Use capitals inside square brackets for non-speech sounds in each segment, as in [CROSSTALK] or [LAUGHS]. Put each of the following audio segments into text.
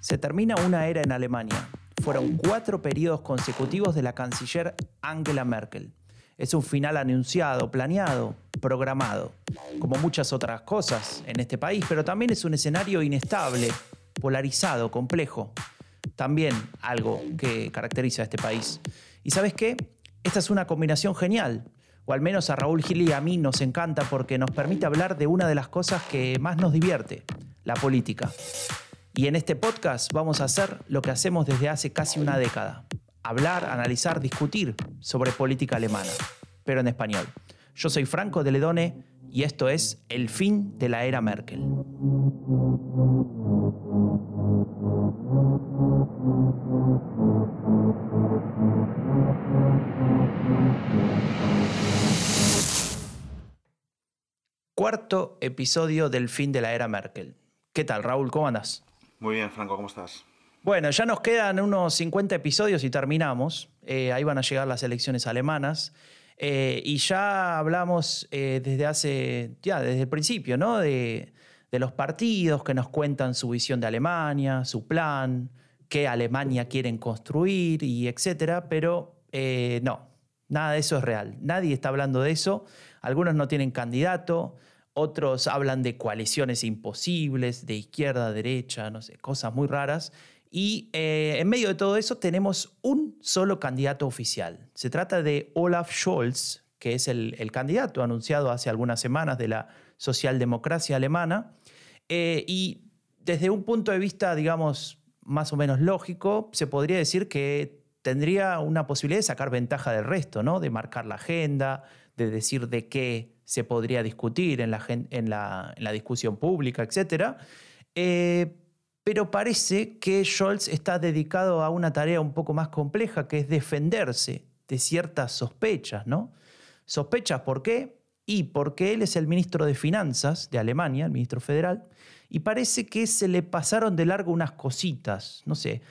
Se termina una era en Alemania. Fueron cuatro periodos consecutivos de la canciller Angela Merkel. Es un final anunciado, planeado, programado, como muchas otras cosas en este país, pero también es un escenario inestable, polarizado, complejo. También algo que caracteriza a este país. ¿Y sabes qué? Esta es una combinación genial, o al menos a Raúl Gil y a mí nos encanta porque nos permite hablar de una de las cosas que más nos divierte, la política. Y en este podcast vamos a hacer lo que hacemos desde hace casi una década. Hablar, analizar, discutir sobre política alemana, pero en español. Yo soy Franco de Ledone y esto es El fin de la era Merkel. Cuarto episodio del fin de la era Merkel. ¿Qué tal, Raúl? ¿Cómo andas? Muy bien, Franco, ¿cómo estás? Bueno, ya nos quedan unos 50 episodios y terminamos. Eh, ahí van a llegar las elecciones alemanas. Eh, y ya hablamos eh, desde hace, ya desde el principio, ¿no? De, de, los partidos que nos cuentan su visión de Alemania, su plan, qué Alemania quieren construir y etcétera. Pero no, nada de eso es real. Nadie está hablando de eso. Algunos no tienen candidato. Otros hablan de coaliciones imposibles, de izquierda derecha, no sé, cosas muy raras. Y eh, en medio de todo eso tenemos un solo candidato oficial. Se trata de Olaf Scholz, que es el, candidato anunciado hace algunas semanas de la socialdemocracia alemana. Eh, y desde un punto de vista, digamos, más o menos lógico, se podría decir que tendría una posibilidad de sacar ventaja del resto, ¿no? De marcar la agenda, de decir de qué se podría discutir en la, en la, discusión pública, etc. Eh, pero parece que Scholz está dedicado a una tarea un poco más compleja, que es defenderse de ciertas sospechas, ¿no? Sospechas, ¿por qué? Y porque él es el ministro de Finanzas de Alemania, el ministro federal, y parece que se le pasaron de largo unas cositas, no sé.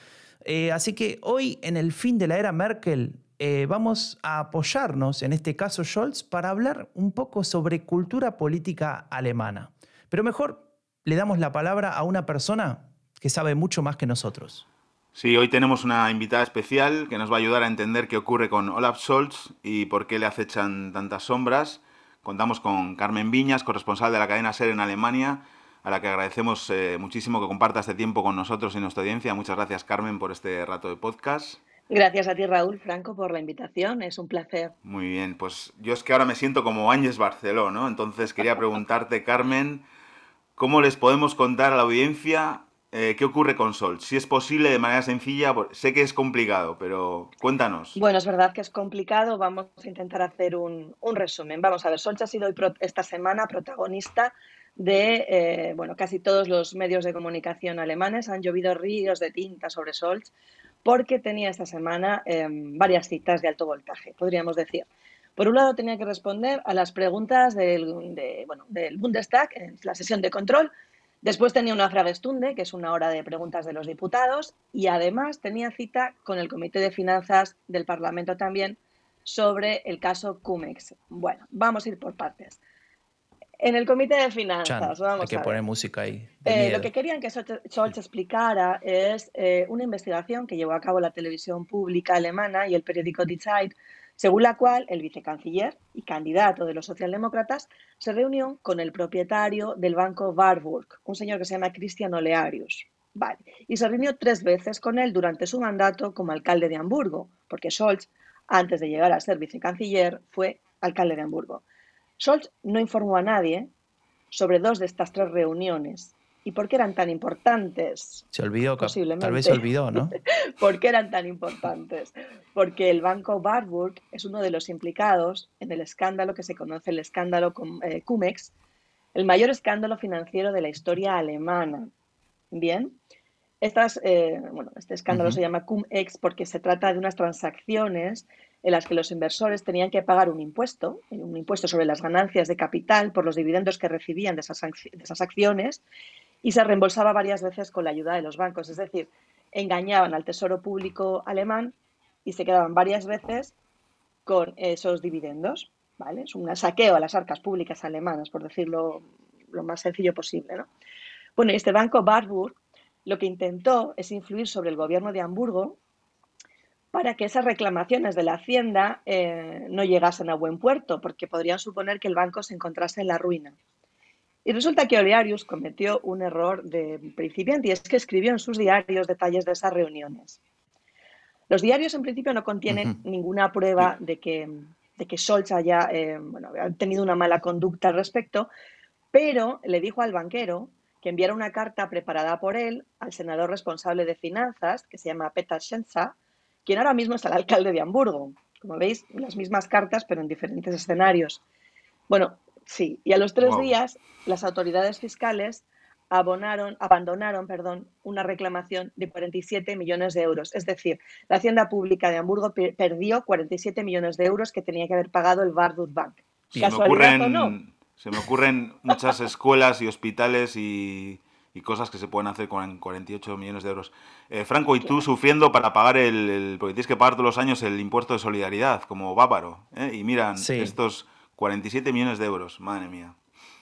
Eh, así que hoy, en el fin de la era Merkel, eh, vamos a apoyarnos, en este caso Scholz, para hablar un poco sobre cultura política alemana. Pero mejor le damos la palabra a una persona que sabe mucho más que nosotros. Sí, hoy tenemos una invitada especial que nos va a ayudar a entender qué ocurre con Olaf Scholz y por qué le acechan tantas sombras. Contamos con Carmen Viñas, corresponsal de la cadena SER en Alemania, a la que agradecemos eh, muchísimo que comparta este tiempo con nosotros y nuestra audiencia. Muchas gracias, Carmen, por este rato de podcast. Gracias a ti, Raúl Franco, por la invitación. Es un placer. Muy bien, pues yo es que ahora me siento como Áñez Barceló, ¿no? Entonces quería preguntarte, [LAUGHS] Carmen, ¿cómo les podemos contar a la audiencia eh, qué ocurre con Sol? Si es posible de manera sencilla, sé que es complicado, pero cuéntanos. Bueno, es verdad que es complicado. Vamos a intentar hacer un, resumen. Vamos a ver, Sol ha sido esta semana protagonista de eh, bueno, casi todos los medios de comunicación alemanes. Han llovido ríos de tinta sobre Solch porque tenía esta semana em, varias citas de alto voltaje, podríamos decir. Por un lado, tenía que responder a las preguntas del, del Bundestag en la sesión de control. Después tenía una Fragestunde, que es una hora de preguntas de los diputados. Y además tenía cita con el Comité de Finanzas del Parlamento también sobre el caso Cumex. Bueno, vamos a ir por partes. En el comité de finanzas, vamos hay que poner música ahí. Eh, lo que querían que Scholz explicara es eh, una investigación que llevó a cabo la televisión pública alemana y el periódico Die Zeit, según la cual el vicecanciller y candidato de los socialdemócratas se reunió con el propietario del banco Warburg, un señor que se llama Christian Olearius. Vale. Y se reunió tres veces con él durante su mandato como alcalde de Hamburgo, porque Scholz, antes de llegar a ser vicecanciller, fue alcalde de Hamburgo. Scholz no informó a nadie sobre dos de estas tres reuniones. ¿Y por qué eran tan importantes? Se olvidó, Posiblemente. tal vez se olvidó, ¿no? [LAUGHS] ¿Por qué eran tan importantes? Porque el banco Warburg es uno de los implicados en el escándalo que se conoce, el escándalo eh, Cumex, el mayor escándalo financiero de la historia alemana. Bien, Estas, eh, bueno, este escándalo se llama Cumex porque se trata de unas transacciones en las que los inversores tenían que pagar un impuesto, un impuesto sobre las ganancias de capital por los dividendos que recibían de esas, acciones, y se reembolsaba varias veces con la ayuda de los bancos. Es decir, engañaban al Tesoro Público alemán y se quedaban varias veces con esos dividendos. ¿vale? Es un saqueo a las arcas públicas alemanas, por decirlo lo más sencillo posible, ¿no? Bueno, este banco Warburg lo que intentó es influir sobre el gobierno de Hamburgo para que esas reclamaciones de la Hacienda eh, no llegasen a buen puerto, porque podrían suponer que el banco se encontrase en la ruina. Y resulta que Olearius cometió un error de principiante y es que escribió en sus diarios detalles de esas reuniones. Los diarios en principio no contienen ninguna prueba de que, de que Scholz haya, eh, tenido una mala conducta al respecto, pero le dijo al banquero que enviara una carta preparada por él al senador responsable de finanzas, que se llama Peter Schenza, quien ahora mismo es el alcalde de Hamburgo. Como veis, las mismas cartas, pero en diferentes escenarios. Bueno, sí, y a los tres días las autoridades fiscales abonaron, abandonaron perdón, una reclamación de 47 millones de euros. Es decir, la Hacienda Pública de Hamburgo perdió 47 millones de euros que tenía que haber pagado el Bardut Bank. ¿Casualidad o no? Se me ocurren muchas escuelas y hospitales y, cosas que se pueden hacer con 48 millones de euros. Eh, Franco, y tú sufriendo para pagar el, porque tienes que pagar todos los años el impuesto de solidaridad, como bávaro. ¿eh? Y miran, estos 47 millones de euros, madre mía.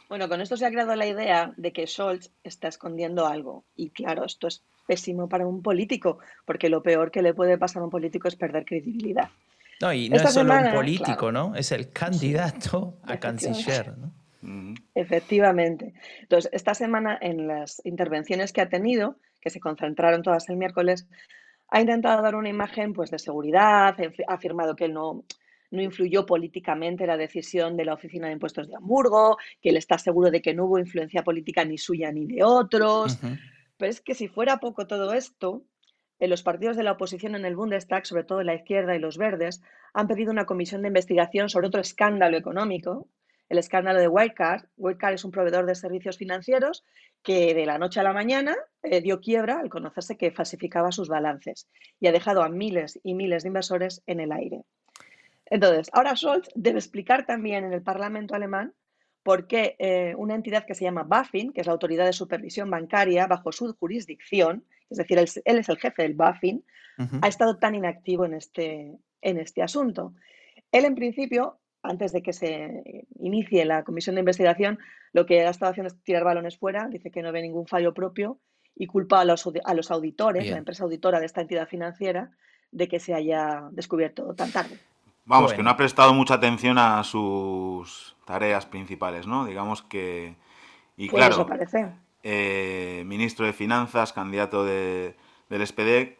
Bueno, con esto se ha creado la idea de que Scholz está escondiendo algo. Y claro, esto es pésimo para un político, porque lo peor que le puede pasar a un político es perder credibilidad. No, y no es solo un político, ¿no? Es el candidato a canciller, ¿no? Efectivamente. Entonces, esta semana en las intervenciones que ha tenido, que se concentraron todas el miércoles, ha intentado dar una imagen pues, de seguridad, ha afirmado que él no, no influyó políticamente la decisión de la Oficina de Impuestos de Hamburgo, que él está seguro de que no hubo influencia política ni suya ni de otros. Pero es que si fuera poco todo esto, en los partidos de la oposición en el Bundestag, sobre todo la izquierda y los verdes, han pedido una comisión de investigación sobre otro escándalo económico el escándalo de Wirecard. Wirecard es un proveedor de servicios financieros que de la noche a la mañana eh, dio quiebra al conocerse que falsificaba sus balances y ha dejado a miles y miles de inversores en el aire. Entonces, ahora Scholz debe explicar también en el Parlamento alemán por qué eh, una entidad que se llama BaFin, que es la autoridad de supervisión bancaria bajo su jurisdicción, es decir, él, es el jefe del BaFin, ha estado tan inactivo en este, en este asunto. Él, en principio, antes de que se inicie la comisión de investigación, lo que ha estado haciendo es tirar balones fuera, dice que no ve ningún fallo propio y culpa a los, a los auditores, la empresa auditora de esta entidad financiera, de que se haya descubierto tan tarde. Vamos, que no ha prestado mucha atención a sus tareas principales, ¿no? Digamos que... Y pues claro, parece. Eh, ministro de Finanzas, candidato de, del SPD,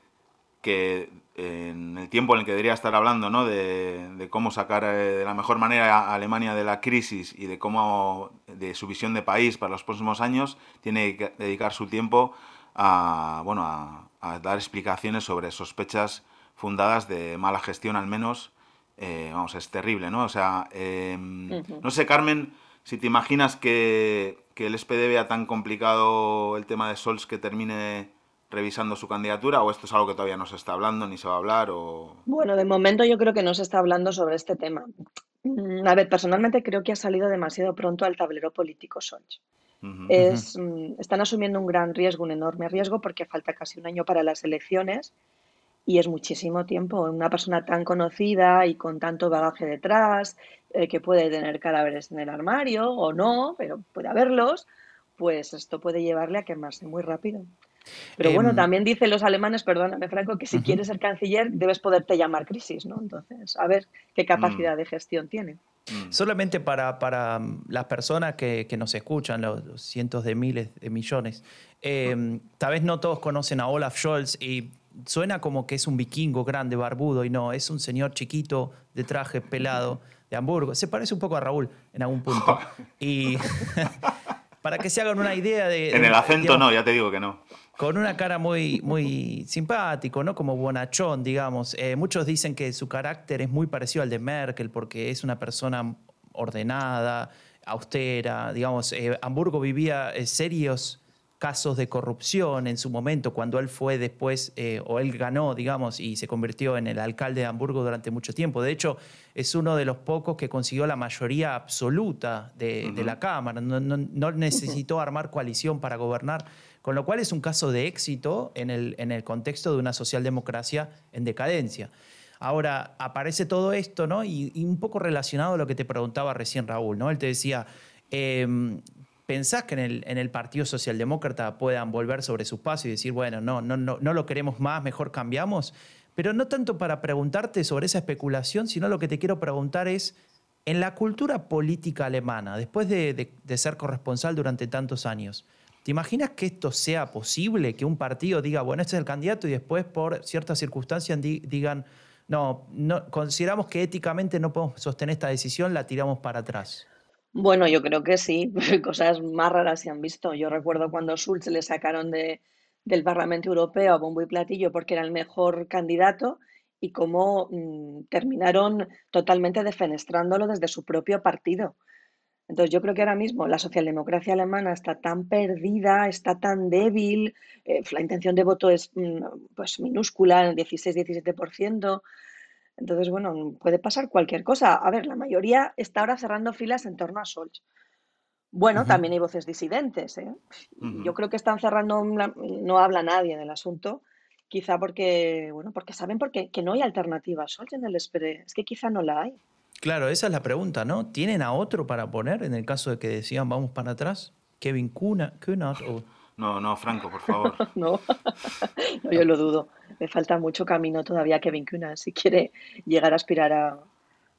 que en el tiempo en el que debería estar hablando ¿no? de, cómo sacar eh, de la mejor manera a Alemania de la crisis y de cómo de su visión de país para los próximos años, tiene que dedicar su tiempo a, bueno, a, dar explicaciones sobre sospechas fundadas de mala gestión al menos. Eh, vamos, es terrible, ¿no? O sea, em, no sé, Carmen, si te imaginas que, que el SPD vea tan complicado el tema de Sols que termine revisando su candidatura o esto es algo que todavía no se está hablando ni se va a hablar? O... Bueno, de momento yo creo que no se está hablando sobre este tema. Mm, a ver, personalmente creo que ha salido demasiado pronto al tablero político Solch. es, mm, están asumiendo un gran riesgo, un enorme riesgo, porque falta casi un año para las elecciones y es muchísimo tiempo. Una persona tan conocida y con tanto bagaje detrás, eh, que puede tener cadáveres en el armario o no, pero puede haberlos, pues esto puede llevarle a quemarse muy rápido. Pero bueno, em, también dicen los alemanes, perdóname Franco, que si quieres ser canciller debes poderte llamar crisis, ¿no? Entonces, a ver qué capacidad mm. de gestión tiene. Mm. Solamente para, para, las personas que, que nos escuchan, los, cientos de miles de millones, em, tal vez no todos conocen a Olaf Scholz y suena como que es un vikingo grande, barbudo, y no, es un señor chiquito de traje pelado de Hamburgo. Se parece un poco a Raúl en algún punto. [LAUGHS] y [LAUGHS] para que se hagan una idea de... En el acento no, ya te digo que no con una cara muy, muy simpático, ¿no? Como bonachón, digamos. Eh, muchos dicen que su carácter es muy parecido al de Merkel porque es una persona ordenada, austera, digamos. Eh, Hamburgo vivía eh, serios casos de corrupción en su momento, cuando él fue después, o él ganó, digamos, y se convirtió en el alcalde de Hamburgo durante mucho tiempo. De hecho, es uno de los pocos que consiguió la mayoría absoluta de, la Cámara. no necesitó [LAUGHS] armar coalición para gobernar con lo cual es un caso de éxito en el, en el contexto de una socialdemocracia en decadencia. Ahora, aparece todo esto, ¿no? Y, un poco relacionado a lo que te preguntaba recién Raúl, ¿no? Él te decía, em, ¿pensás que en el, Partido Socialdemócrata puedan volver sobre sus pasos y decir, bueno, no, no, no, no lo queremos más, mejor cambiamos? Pero no tanto para preguntarte sobre esa especulación, sino lo que te quiero preguntar es, en la cultura política alemana, después de, ser corresponsal durante tantos años, ¿te imaginas que esto sea posible? Que un partido diga, bueno, este es el candidato y después por ciertas circunstancias digan, no, no, consideramos que éticamente no podemos sostener esta decisión, la tiramos para atrás. Bueno, yo creo que sí, [LAUGHS] cosas más raras se han visto. Yo recuerdo cuando Schulz le sacaron de, del Parlamento Europeo a bombo y platillo porque era el mejor candidato y cómo mm, terminaron totalmente defenestrándolo desde su propio partido. Entonces yo creo que ahora mismo la socialdemocracia alemana está tan perdida, está tan débil, eh, la intención de voto es mm, pues minúscula, 16-17%. Entonces, bueno, puede pasar cualquier cosa. A ver, la mayoría está ahora cerrando filas en torno a Scholz. Bueno, también hay voces disidentes. ¿eh? Yo creo que están cerrando, no habla nadie del asunto, Quizá porque, bueno, porque saben porque, que no hay alternativa. en el espere. Es que quizá no la hay. Claro, esa es la pregunta, ¿no? ¿Tienen a otro para poner en el caso de que decían vamos para atrás? Kevin Kunat o... No, no, Franco, por favor. [LAUGHS] [LAUGHS] no. yo lo dudo. Me falta mucho camino todavía a Kevin Kunat si quiere llegar a aspirar a,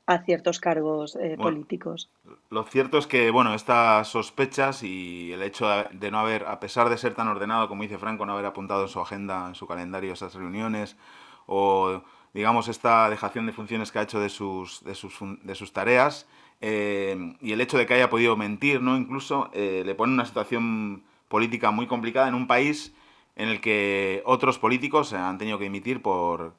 a ciertos cargos eh, políticos. Lo cierto es que, bueno, estas sospechas y el hecho de no haber, a pesar de ser tan ordenado, como dice Franco, no haber apuntado en su agenda, en su calendario esas reuniones, o digamos esta dejación de funciones que ha hecho de sus, de sus, de sus tareas, eh, y el hecho de que haya podido mentir, ¿no? Incluso eh, le pone una situación política muy complicada en un país en el que otros políticos han tenido que dimitir por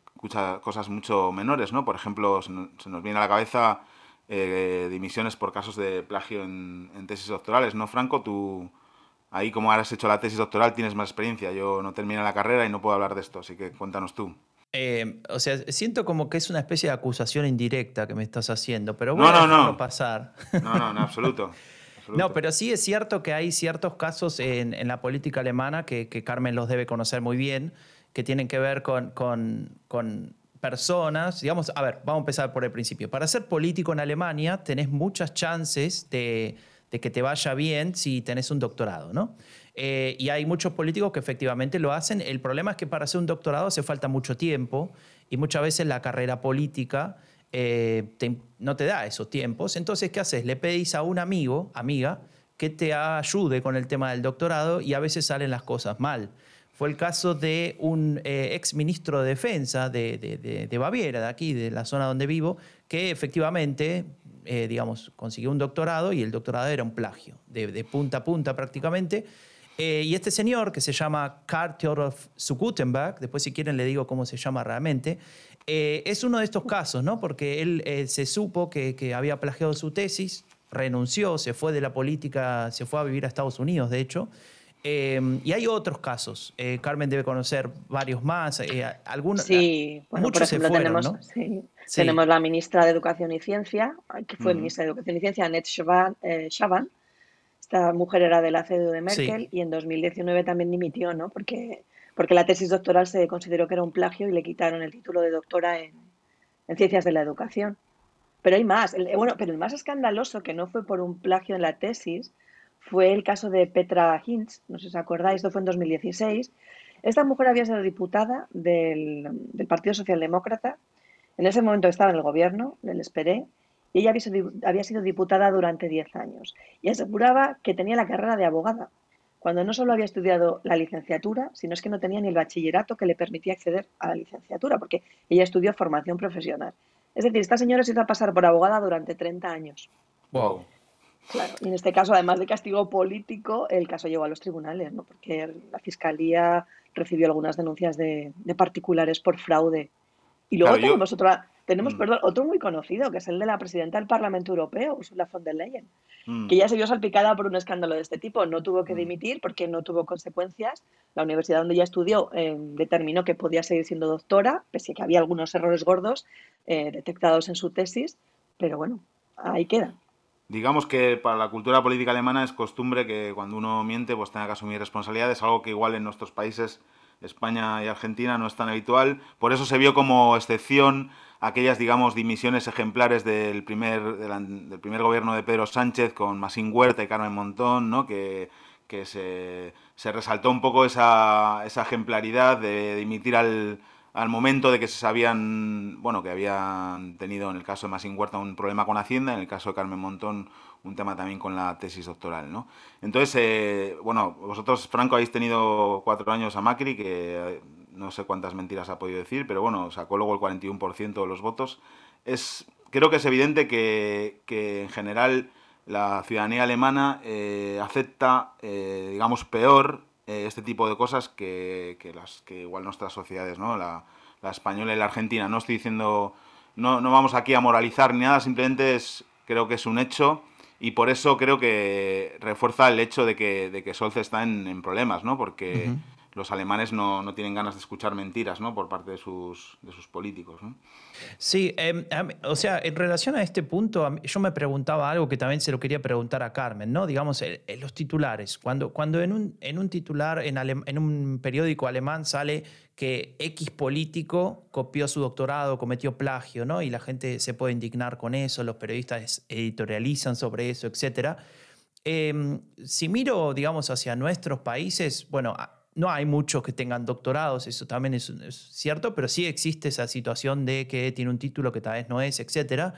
cosas mucho menores, ¿no? Por ejemplo, se nos viene a la cabeza eh, dimisiones por casos de plagio en, tesis doctorales, ¿no, Franco? Tú, ahí como has hecho la tesis doctoral, tienes más experiencia. Yo no terminé la carrera y no puedo hablar de esto, así que cuéntanos tú. Eh, o sea, siento como que es una especie de acusación indirecta que me estás haciendo, pero bueno, no, no, no. pasar. No, no, en absoluto. [LAUGHS] No, pero sí es cierto que hay ciertos casos en, en la política alemana que, que, Carmen los debe conocer muy bien, que tienen que ver con, con, personas, digamos, a ver, vamos a empezar por el principio. Para ser político en Alemania tenés muchas chances de, que te vaya bien si tenés un doctorado, ¿no? Eh, y hay muchos políticos que efectivamente lo hacen. El problema es que para hacer un doctorado hace falta mucho tiempo y muchas veces la carrera política eh, no te da esos tiempos. Entonces, ¿qué haces? Le pedís a un amigo, amiga, que te ayude con el tema del doctorado y a veces salen las cosas mal fue el caso de un eh, ex ministro de Defensa de, Baviera, de aquí, de la zona donde vivo, que efectivamente, eh, digamos, consiguió un doctorado y el doctorado era un plagio, de, punta a punta prácticamente. Eh, y este señor, que se llama Karl Theodor Gutenberg, después si quieren le digo cómo se llama realmente, es uno de estos casos, ¿no? Porque él se supo que, que había plagiado su tesis, renunció, se fue de la política, se fue a vivir a Estados Unidos, de hecho, Em, y hay otros casos. Eh, Carmen debe conocer varios más. Eh, algunos, sí, muchos se fueron, tenemos, ¿no? sí, tenemos la ministra de Educación y Ciencia, que fue ministra de Educación y Ciencia, Annette eh, Schavan. Esta mujer era de la CDU de Merkel y en 2019 también dimitió, ¿no? Porque, porque la tesis doctoral se consideró que era un plagio y le quitaron el título de doctora en, en Ciencias de la Educación. Pero hay más. bueno, pero el más escandaloso, que no fue por un plagio en la tesis, fue el caso de Petra Hinz, no sé si os acordáis, esto fue en 2016. Esta mujer había sido diputada del, Partido Socialdemócrata, en ese momento estaba en el gobierno, del Esperé, y ella había sido diputada durante 10 años y aseguraba que tenía la carrera de abogada, cuando no solo había estudiado la licenciatura, sino es que no tenía ni el bachillerato que le permitía acceder a la licenciatura, porque ella estudió formación profesional. Es decir, esta señora se hizo a pasar por abogada durante 30 años. Wow. Claro, y en este caso, además de castigo político, el caso llegó a los tribunales, ¿no? porque la Fiscalía recibió algunas denuncias de, particulares por fraude. Y luego tenemos, tenemos mm. perdón, otro muy conocido, que es el de la presidenta del Parlamento Europeo, Ursula von der Leyen, mm. que ya se vio salpicada por un escándalo de este tipo. No tuvo que mm. dimitir porque no tuvo consecuencias. La universidad donde ella estudió eh, determinó que podía seguir siendo doctora, pese a que había algunos errores gordos eh, detectados en su tesis, pero bueno, ahí queda digamos que para la cultura política alemana es costumbre que cuando uno miente pues tenga que asumir responsabilidades, algo que igual en nuestros países, España y Argentina, no es tan habitual. Por eso se vio como excepción aquellas, digamos, dimisiones ejemplares del primer, del, primer gobierno de Pedro Sánchez con Masín Huerta y Carmen Montón, ¿no? que, que se, se, resaltó un poco esa, esa ejemplaridad de, dimitir al, al, momento de que se sabían, bueno, que habían tenido en el caso de Masín Huerta un problema con Hacienda, en el caso de Carmen Montón un tema también con la tesis doctoral, ¿no? Entonces, eh, bueno, vosotros, Franco, habéis tenido cuatro años a Macri, que no sé cuántas mentiras ha podido decir, pero bueno, sacó luego el 41% de los votos. Es, creo que es evidente que, en general la ciudadanía alemana eh, acepta, eh, digamos, peor eh, este tipo de cosas que, las que igual nuestras sociedades, ¿no? La, española y la argentina. No estoy diciendo, no, no vamos aquí a moralizar ni nada, simplemente es, creo que es un hecho y por eso creo que refuerza el hecho de que, de que Solz está en, problemas, ¿no? Porque los alemanes no, no, tienen ganas de escuchar mentiras ¿no? por parte de sus, de sus políticos. ¿no? Sí, em, o sea, en relación a este punto, yo me preguntaba algo que también se lo quería preguntar a Carmen, ¿no? Digamos, los titulares. Cuando, cuando en, un, en un titular, en, en un periódico alemán sale que X político copió su doctorado, cometió plagio, ¿no? Y la gente se puede indignar con eso, los periodistas editorializan sobre eso, etc. Em, si miro, digamos, hacia nuestros países, bueno, no hay muchos que tengan doctorados, eso también es, cierto, pero sí existe esa situación de que tiene un título que tal vez no es, etc.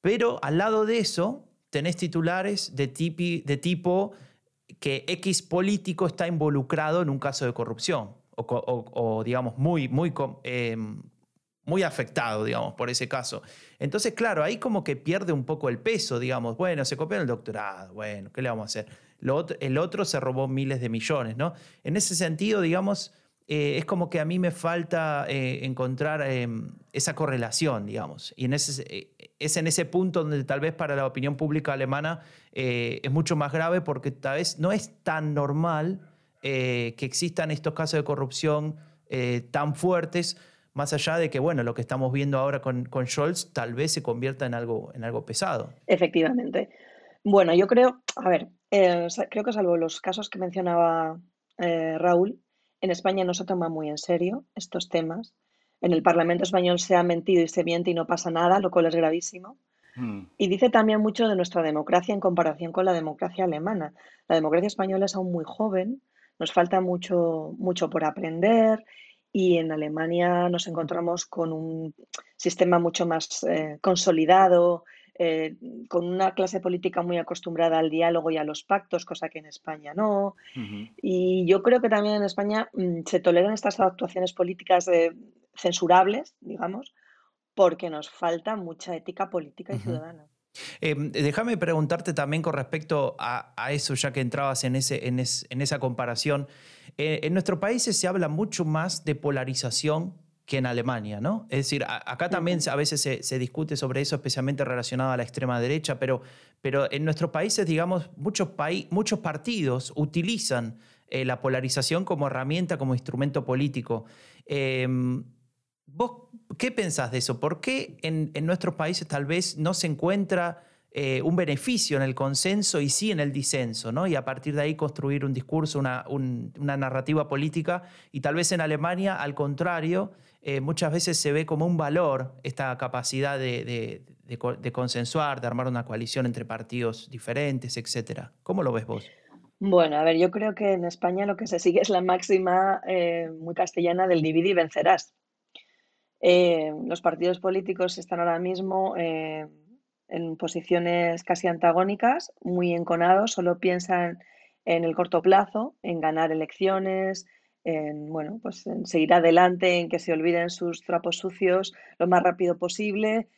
Pero al lado de eso, tenés titulares de, de tipo que X político está involucrado en un caso de corrupción o, digamos, muy, muy, em, muy afectado, digamos, por ese caso. Entonces, claro, ahí como que pierde un poco el peso, digamos, bueno, se copió el doctorado, bueno, ¿qué le vamos a hacer? El otro se robó miles de millones, ¿no? En ese sentido, digamos, eh, es como que a mí me falta eh, encontrar em, esa correlación, digamos. Y en ese, eh, es en ese punto donde tal vez para la opinión pública alemana es mucho más grave porque tal vez no es tan normal que existan estos casos de corrupción tan fuertes, más allá de que, bueno, lo que estamos viendo ahora con, con Scholz tal vez se convierta en algo, en algo pesado. Efectivamente. Bueno, yo creo, a ver, eh, creo que salvo los casos que mencionaba eh, Raúl, en España no se toma muy en serio estos temas. En el Parlamento español se ha mentido y se miente y no pasa nada, lo cual es gravísimo. Hmm. Y dice también mucho de nuestra democracia en comparación con la democracia alemana. La democracia española es aún muy joven, nos falta mucho, mucho por aprender y en Alemania nos encontramos con un sistema mucho más eh, consolidado, eh, con una clase política muy acostumbrada al diálogo y a los pactos, cosa que en España no. Y yo creo que también en España mm, se toleran estas actuaciones políticas eh, censurables, digamos, porque nos falta mucha ética política y ciudadana. Em, déjame preguntarte también con respecto a, eso, ya que entrabas en, ese, en, esa comparación. Eh, en nuestros países se habla mucho más de polarización que en Alemania, ¿no? Es decir, acá también a veces se, discute sobre eso, especialmente relacionado a la extrema derecha, pero, pero en nuestros países, digamos, muchos, muchos partidos utilizan eh, la polarización como herramienta, como instrumento político. Em, ¿Vos qué pensás de eso? ¿Por qué en, nuestros países tal vez no se encuentra eh, un beneficio en el consenso y sí en el disenso, ¿no? Y a partir de ahí construir un discurso, una, una narrativa política. Y tal vez en Alemania, al contrario, eh, muchas veces se ve como un valor esta capacidad de, consensuar, de armar una coalición entre partidos diferentes, etc. ¿Cómo lo ves vos? Bueno, a ver, yo creo que en España lo que se sigue es la máxima eh, muy castellana del divide y vencerás. Eh, los partidos políticos están ahora mismo en posiciones casi antagónicas, muy enconados, solo piensan en el corto plazo, en ganar elecciones, en, bueno, pues en seguir adelante, en que se olviden sus trapos sucios lo más rápido posible.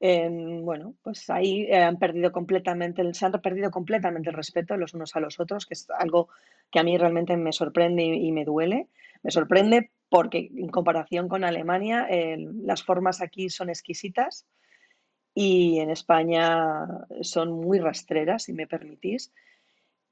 bueno, pues ahí eh, han perdido completamente, se han perdido completamente el respeto los unos a los otros, que es algo que a mí realmente me sorprende y, me duele. Me sorprende porque en comparación con Alemania, las formas aquí son exquisitas y en España son muy rastreras, si me permitís.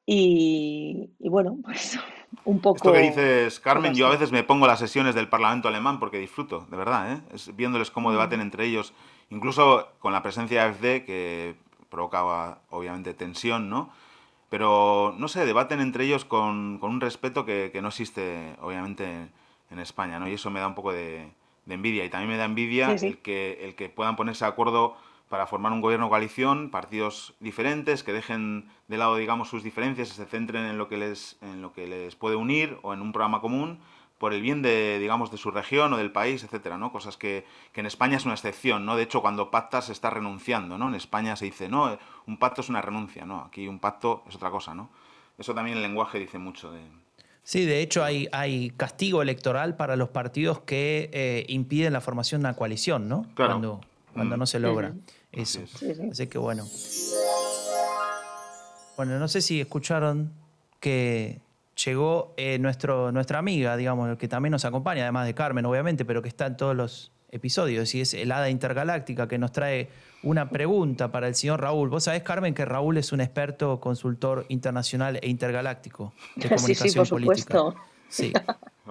Y, bueno, [LAUGHS] pues un poco... Esto que dices, Carmen, yo a veces me pongo las sesiones del Parlamento alemán porque disfruto, de verdad, ¿eh? es, viéndoles cómo debaten entre ellos, incluso con la presencia de AFD, que provocaba obviamente tensión, ¿no? Pero, no sé, debaten entre ellos con, con un respeto que, que, no existe, obviamente, en España, ¿no? Y eso me da un poco de, de envidia. Y también me da envidia El, que, el que puedan ponerse de acuerdo para formar un gobierno coalición, partidos diferentes, que dejen de lado, digamos, sus diferencias y se centren en lo que les, en lo que les puede unir o en un programa común por el bien de, digamos, de su región o del país, etcétera, ¿no? Cosas que, que, en España es una excepción, ¿no? De hecho, cuando pactas se está renunciando, ¿no? En España se dice, no, un pacto es una renuncia, ¿no? Aquí un pacto es otra cosa, ¿no? Eso también el lenguaje dice mucho de... Sí, de hecho hay, hay castigo electoral para los partidos que eh, impiden la formación de una coalición, ¿no? Claro. Cuando, cuando no se logra. Eso. Así, que bueno. Bueno, no sé si escucharon que llegó eh, nuestro, nuestra amiga, digamos, que también nos acompaña, además de Carmen, obviamente, pero que está en todos los episodios, y es el Hada Intergaláctica, que nos trae una pregunta para el señor Raúl. Vos sabés, Carmen, que Raúl es un experto consultor internacional e intergaláctico de [LAUGHS] comunicación sí, política. [LAUGHS] Sí,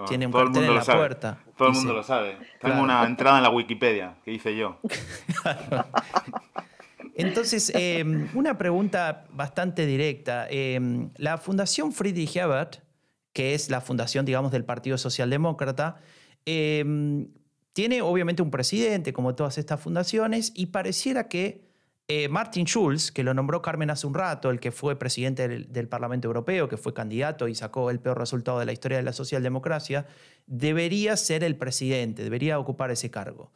tiene un cartel en la puerta. Todo el mundo lo sabe. Tengo una entrada en la Wikipedia que hice yo. [LAUGHS] Entonces, em, una pregunta bastante directa. Em, la Fundación Friedrich Ebert, que es la fundación, digamos, del Partido Socialdemócrata, em, tiene obviamente un presidente, como todas estas fundaciones, y pareciera que eh, Martin Schulz, que lo nombró Carmen hace un rato, el que fue presidente del, Parlamento Europeo, que fue candidato y sacó el peor resultado de la historia de la socialdemocracia, debería ser el presidente, debería ocupar ese cargo.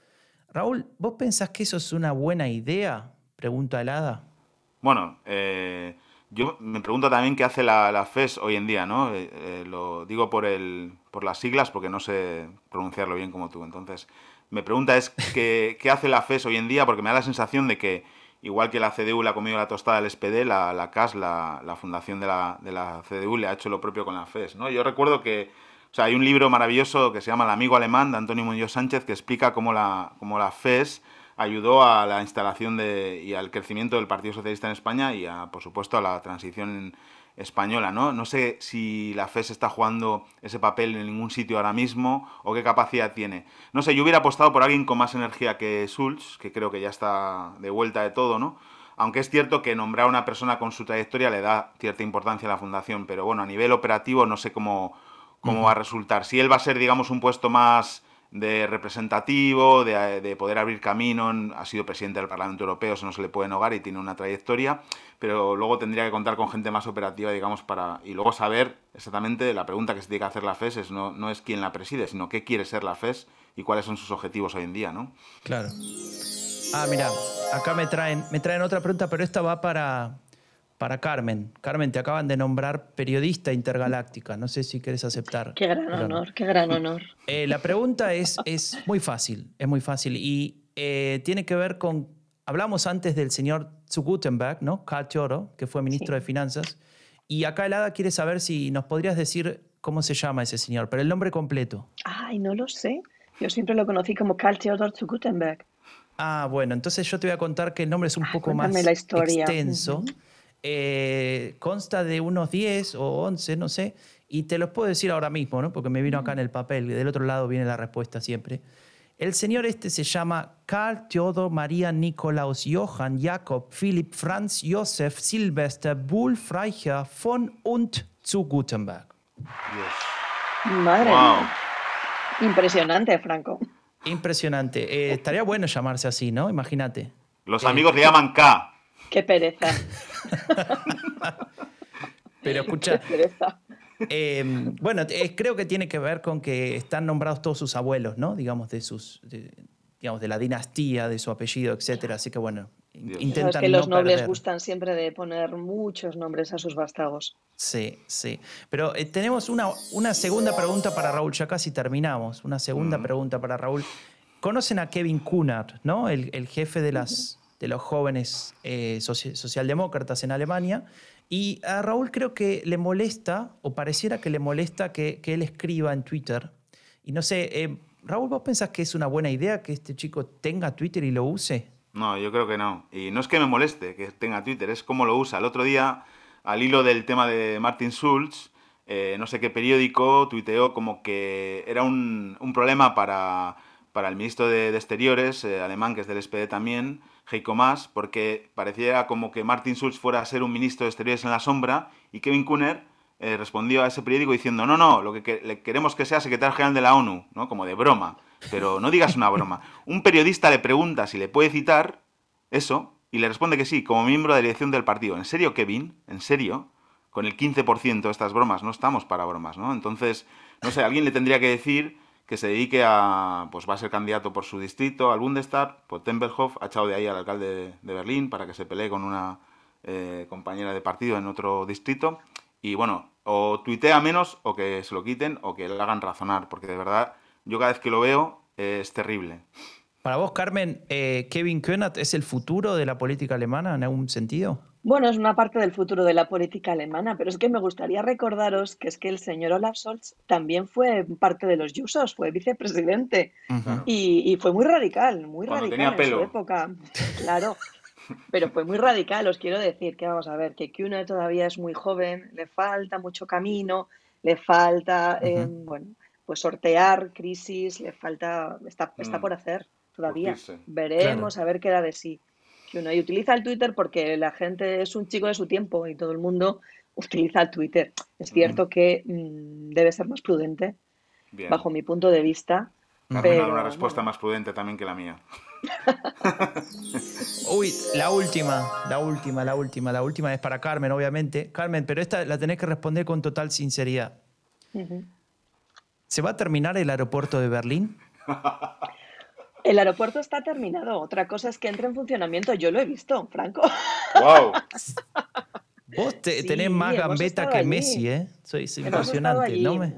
Raúl, ¿vos pensás que eso es una buena idea? Pregunta helada. Bueno, eh, yo me pregunto también qué hace la, FES hoy en día, ¿no? Eh, lo digo por, el, por las siglas porque no sé pronunciarlo bien como tú. Entonces, me pregunta es qué hace la FES hoy en día porque me da la sensación de que igual que la CDU le ha comido la tostada del SPD, la, la CAS, la, la fundación de la, de la, CDU, le ha hecho lo propio con la FES. ¿no? Yo recuerdo que o sea, hay un libro maravilloso que se llama El amigo alemán de Antonio Muñoz Sánchez que explica cómo la, cómo la FES ayudó a la instalación de, y al crecimiento del Partido Socialista en España y, a, por supuesto, a la transición española, ¿no? No sé si la FES está jugando ese papel en ningún sitio ahora mismo o qué capacidad tiene. No sé, yo hubiera apostado por alguien con más energía que Schulz, que creo que ya está de vuelta de todo, ¿no? Aunque es cierto que nombrar a una persona con su trayectoria le da cierta importancia a la fundación, pero bueno, a nivel operativo no sé cómo, cómo va a resultar. Si él va a ser, digamos, un puesto más de representativo, de, poder abrir camino, ha sido presidente del Parlamento Europeo, eso no se le puede negar y tiene una trayectoria, pero luego tendría que contar con gente más operativa, digamos, para... Y luego saber exactamente, la pregunta que se tiene que hacer la FES es no, no es quién la preside, sino qué quiere ser la FES y cuáles son sus objetivos hoy en día, ¿no? Claro. Ah, mira, acá me traen, me traen otra pregunta, pero esta va para, para Carmen. Carmen, te acaban de nombrar periodista intergaláctica. No sé si quieres aceptar. Qué gran honor, qué gran honor. Eh, la pregunta es, es muy fácil, es muy fácil. Y eh, tiene que ver con. Hablamos antes del señor zu Gutenberg, ¿no? Karl Teoro, que fue ministro de Finanzas. Y acá Elada quiere saber si nos podrías decir cómo se llama ese señor, pero el nombre completo. Ay, no lo sé. Yo siempre lo conocí como Karl Theodor zu Gutenberg. Ah, bueno, entonces yo te voy a contar que el nombre es un poco más extenso. Eh, consta de unos 10 o 11, no sé, y te los puedo decir ahora mismo, ¿no? porque me vino acá en el papel, del otro lado viene la respuesta siempre. El señor este se llama Karl Theodor Maria Nikolaus Johann Jakob Philipp Franz Josef Silvester Bull Freicher von und zu Gutenberg. Madre mía. Impresionante, Franco. Impresionante. Eh, estaría bueno llamarse así, ¿no? Imagínate. Los amigos le llaman K. Qué pereza. [LAUGHS] Pero escucha. Em, bueno, creo que tiene que ver con que están nombrados todos sus abuelos, ¿no? Digamos, de sus. digamos, de la dinastía, de su apellido, etcétera. Así que bueno, intentan. Es que los nobles gustan siempre de poner muchos nombres a sus vástagos. Sí, sí. Pero eh, tenemos una, una segunda pregunta para Raúl, ya casi terminamos. Una segunda pregunta para Raúl. ¿Conocen a Kevin Cunard, ¿no? El, el jefe de las de los jóvenes eh, socialdemócratas en Alemania. Y a Raúl creo que le molesta, o pareciera que le molesta, que, él escriba en Twitter. Y no sé, eh, Raúl, ¿vos pensás que es una buena idea que este chico tenga Twitter y lo use? No, yo creo que no. Y no es que me moleste que tenga Twitter, es cómo lo usa. El otro día, al hilo del tema de Martin Schulz, eh, no sé qué periódico tuiteó como que era un, problema para, para, el ministro de, Exteriores, alemán, que es del SPD también, Heiko Maas, porque parecía como que Martin Schulz fuera a ser un ministro de Exteriores en la sombra y Kevin Kuhner eh, respondió a ese periódico diciendo, no, no, lo que, queremos que sea secretario general de la ONU, ¿no? como de broma. pero no digas una broma. Un periodista le pregunta si le puede citar eso y le responde que sí, como miembro de la dirección del partido. ¿En serio, Kevin? ¿En serio? Con el 15% de estas bromas, no estamos para bromas, ¿no? Entonces, no sé, alguien le tendría que decir que se dedique a, pues va a ser candidato por su distrito al Bundestag, por Tempelhof, ha echado de ahí al alcalde de Berlín para que se pelee con una eh, compañera de partido en otro distrito. Y bueno, o tuitea menos o que se lo quiten o que le hagan razonar, porque de verdad yo cada vez que lo veo es terrible. Para vos, Carmen, eh, ¿Kevin Kühnert es el futuro de la política alemana en algún sentido? Bueno, es una parte del futuro de la política alemana, pero es que me gustaría recordaros que es que el señor Olaf Scholz también fue parte de los Jusos, fue vicepresidente. Y, fue muy radical, muy radical en su época. Claro, pero fue muy radical, os quiero decir que vamos a ver, que Kühnert todavía es muy joven, le falta mucho camino, le falta, eh, bueno, pues sortear crisis, le falta, está, está mm. por hacer todavía. Veremos a ver qué da de sí. Que uno y utiliza el Twitter porque la gente es un chico de su tiempo y todo el mundo utiliza el Twitter. Es cierto que mm, debe ser más prudente, bajo mi punto de vista. Pero, una respuesta más prudente también que la mía. [LAUGHS] Uy, la última, la última, la última, la última es para Carmen, obviamente. Carmen, pero esta la tenés que responder con total sinceridad. ¿Se va a terminar el aeropuerto de Berlín? [LAUGHS] El aeropuerto está terminado. Otra cosa es que entre en funcionamiento. Yo lo he visto, Franco. ¡Wow! [LAUGHS] Vos tenés más gambeta que Messi, ¿eh? Soy impresionante. ¿no?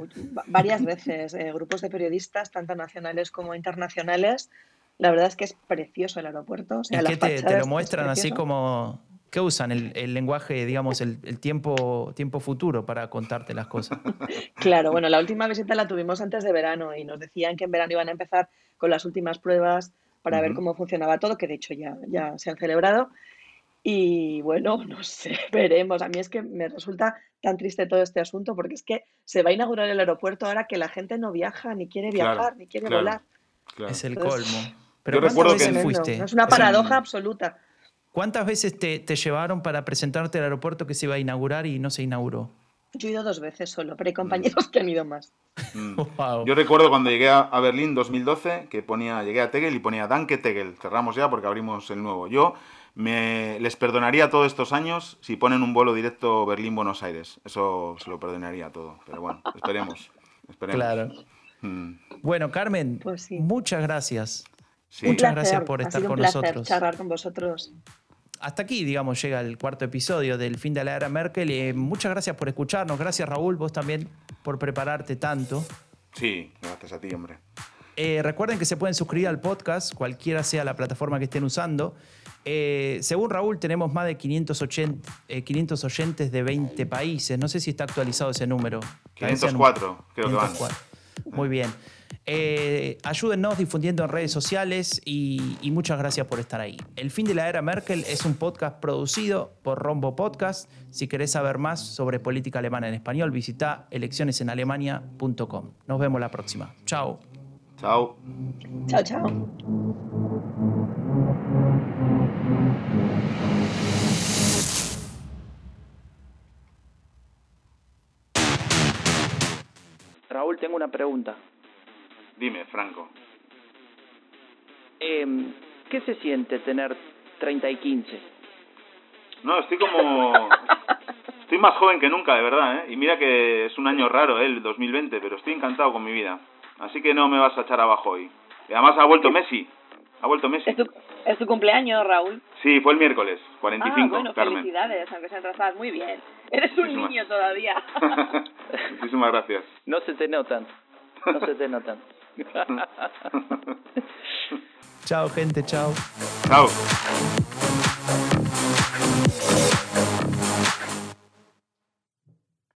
Varias veces, eh, grupos de periodistas, tanto nacionales como internacionales. La verdad es que es precioso el aeropuerto. O sea, ¿Y te, te, lo muestran así como ¿Qué usan? El, lenguaje, digamos, el, tiempo, tiempo futuro para contarte las cosas. [LAUGHS] Claro, bueno, la última visita la tuvimos antes de verano y nos decían que en verano iban a empezar con las últimas pruebas para ver cómo funcionaba todo, que de hecho ya, ya se han celebrado. Y bueno, [LAUGHS] no sé, veremos. A mí es que me resulta tan triste todo este asunto porque es que se va a inaugurar el aeropuerto ahora que la gente no viaja, ni quiere viajar, ni quiere volar. Es el colmo. Pero Yo recuerdo que fuiste? Es una paradoja absoluta. ¿Cuántas veces te, llevaron para presentarte al aeropuerto que se iba a inaugurar y no se inauguró? Yo he ido dos veces solo, pero hay compañeros que han ido más. Mm. [LAUGHS] Yo recuerdo cuando llegué a, Berlín 2012 que ponía, llegué a Tegel y ponía Danke Tegel. Cerramos ya porque abrimos el nuevo. Yo me, les perdonaría todos estos años si ponen un vuelo directo Berlín-Buenos Aires. Eso se lo perdonaría todo. Pero bueno, esperemos. [LAUGHS] esperemos. Claro. Mm. Bueno, Carmen, pues muchas gracias. Muchas gracias por estar con nosotros. charlar con vosotros hasta aquí, digamos, llega el cuarto episodio del fin de la era Merkel. Eh, muchas gracias por escucharnos. Gracias, Raúl, vos también por prepararte tanto. Sí, gracias a ti, hombre. Eh, recuerden que se pueden suscribir al podcast, cualquiera sea la plataforma que estén usando. Eh, según Raúl, tenemos más de 580, 500 oyentes de 20 países. No sé si está actualizado ese número. 504, creo que van. Muy bien. Eh, ayúdennos difundiendo en redes sociales y, muchas gracias por estar ahí. El fin de la era Merkel es un podcast producido por Rombo Podcast. Si querés saber más sobre política alemana en español, visita eleccionesenalemania.com. Nos vemos la próxima. Chao. Chao. Chao, chao. Raúl, tengo una pregunta. Dime, Franco. Em, ¿Qué se siente tener 30 y 15? No, estoy como... estoy más joven que nunca, de verdad, ¿eh? Y mira que es un año raro, ¿eh? el 2020, pero estoy encantado con mi vida. Así que no me vas a echar abajo hoy. Y además ha vuelto Messi. Ha vuelto Messi. ¿Es tu, cumpleaños, Raúl? Sí, fue el miércoles, 45, ah, bueno, felicidades, aunque sean atrasadas. Muy bien. Eres un niño todavía. [LAUGHS] Muchísimas gracias. No se te notan. No se te notan. [LAUGHS] [LAUGHS] chao, gente, chao. Chao.